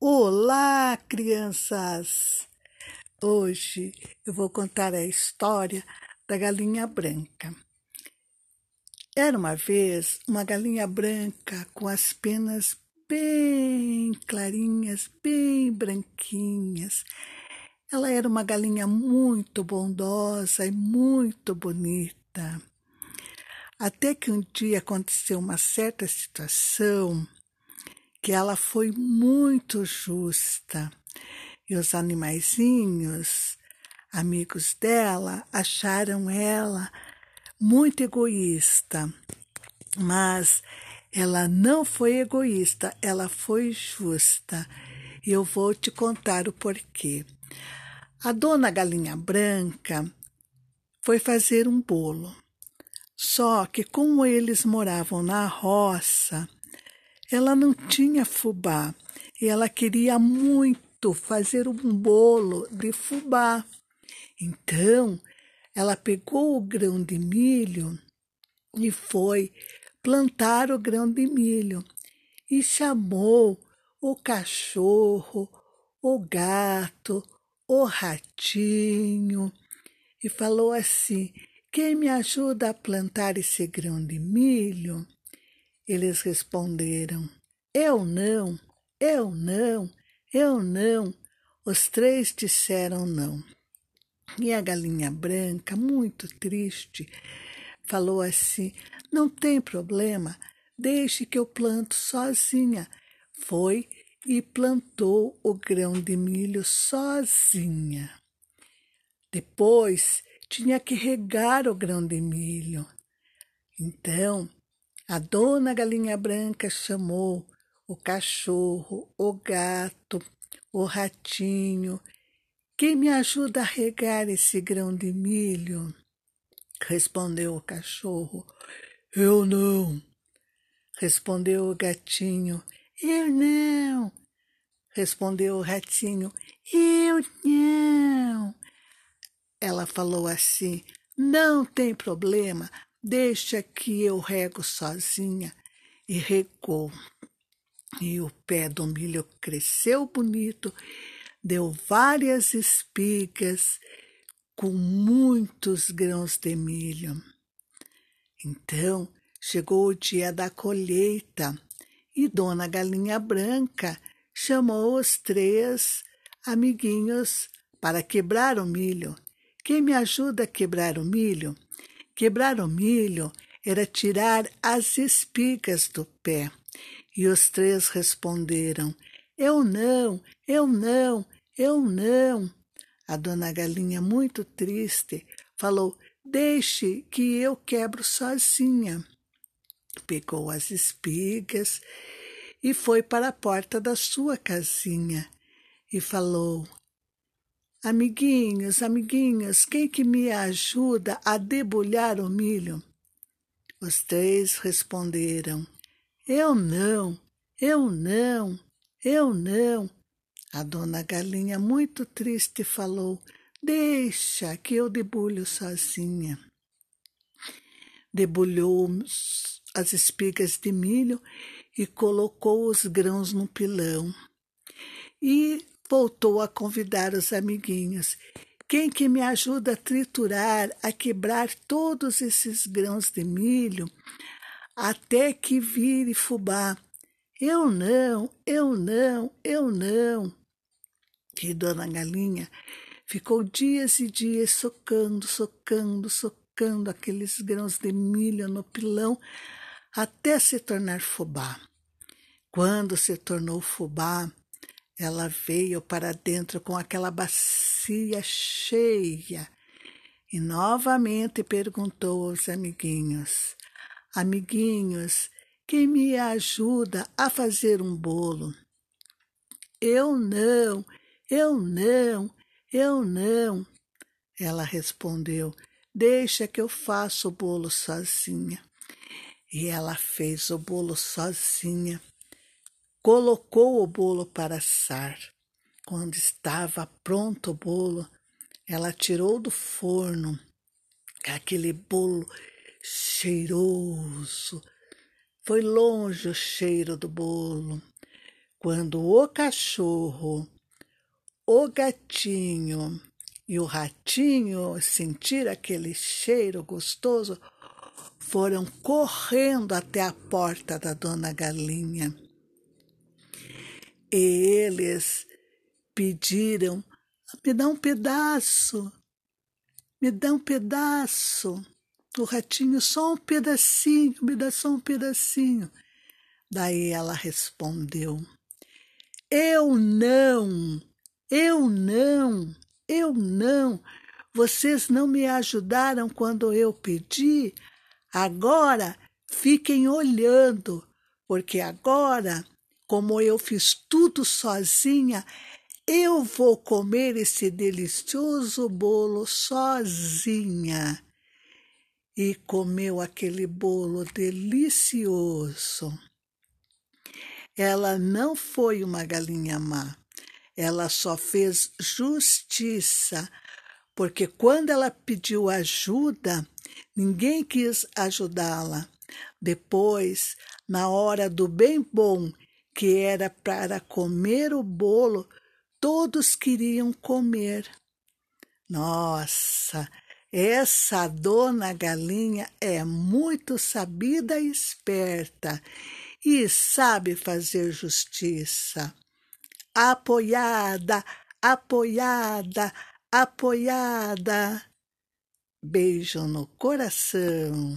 Olá, crianças! Hoje eu vou contar a história da galinha branca. Era uma vez uma galinha branca com as penas bem clarinhas, bem branquinhas. Ela era uma galinha muito bondosa e muito bonita. Até que um dia aconteceu uma certa situação que ela foi muito justa. E os animaizinhos, amigos dela, acharam ela muito egoísta. Mas ela não foi egoísta, ela foi justa. E eu vou te contar o porquê. A dona Galinha Branca foi fazer um bolo. Só que, como eles moravam na roça, ela não tinha fubá e ela queria muito fazer um bolo de fubá. Então, ela pegou o grão de milho e foi plantar o grão de milho e chamou o cachorro, o gato, o ratinho e falou assim: Quem me ajuda a plantar esse grão de milho? Eles responderam: Eu não, eu não, eu não. Os três disseram não. E a galinha branca, muito triste, falou assim: Não tem problema, deixe que eu planto sozinha. Foi e plantou o grão de milho sozinha. Depois tinha que regar o grão de milho. Então a dona Galinha Branca chamou o cachorro, o gato, o ratinho. Quem me ajuda a regar esse grão de milho? Respondeu o cachorro. Eu não. Respondeu o gatinho. Eu não. Respondeu o ratinho. Eu não. Ela falou assim: Não tem problema, Deixa que eu rego sozinha. E regou. E o pé do milho cresceu bonito, deu várias espigas com muitos grãos de milho. Então chegou o dia da colheita e Dona Galinha Branca chamou os três amiguinhos para quebrar o milho. Quem me ajuda a quebrar o milho? Quebrar o milho era tirar as espigas do pé. E os três responderam: Eu não, eu não, eu não. A dona Galinha, muito triste, falou: Deixe que eu quebro sozinha. Pegou as espigas e foi para a porta da sua casinha e falou: Amiguinhos, amiguinhos, quem que me ajuda a debulhar o milho? Os três responderam: Eu não, eu não, eu não. A dona Galinha, muito triste, falou: Deixa que eu debulho sozinha. Debulhou as espigas de milho e colocou os grãos no pilão. E voltou a convidar os amiguinhos. Quem que me ajuda a triturar, a quebrar todos esses grãos de milho até que vire fubá? Eu não, eu não, eu não. E Dona Galinha ficou dias e dias socando, socando, socando aqueles grãos de milho no pilão até se tornar fubá. Quando se tornou fubá, ela veio para dentro com aquela bacia cheia e novamente perguntou aos amiguinhos: Amiguinhos, quem me ajuda a fazer um bolo? Eu não, eu não, eu não. Ela respondeu: Deixa que eu faça o bolo sozinha. E ela fez o bolo sozinha colocou o bolo para assar. Quando estava pronto o bolo, ela tirou do forno aquele bolo cheiroso. Foi longe o cheiro do bolo. Quando o cachorro, o gatinho e o ratinho sentiram aquele cheiro gostoso, foram correndo até a porta da dona Galinha. E eles pediram: me dá um pedaço, me dá um pedaço. O ratinho, só um pedacinho, me dá só um pedacinho. Daí ela respondeu: Eu não, eu não, eu não. Vocês não me ajudaram quando eu pedi. Agora fiquem olhando, porque agora, como eu fiz tudo sozinha, eu vou comer esse delicioso bolo sozinha. E comeu aquele bolo delicioso. Ela não foi uma galinha má, ela só fez justiça, porque quando ela pediu ajuda, ninguém quis ajudá-la. Depois, na hora do bem bom, que era para comer o bolo, todos queriam comer. Nossa, essa dona galinha é muito sabida e esperta e sabe fazer justiça. Apoiada, apoiada, apoiada. Beijo no coração.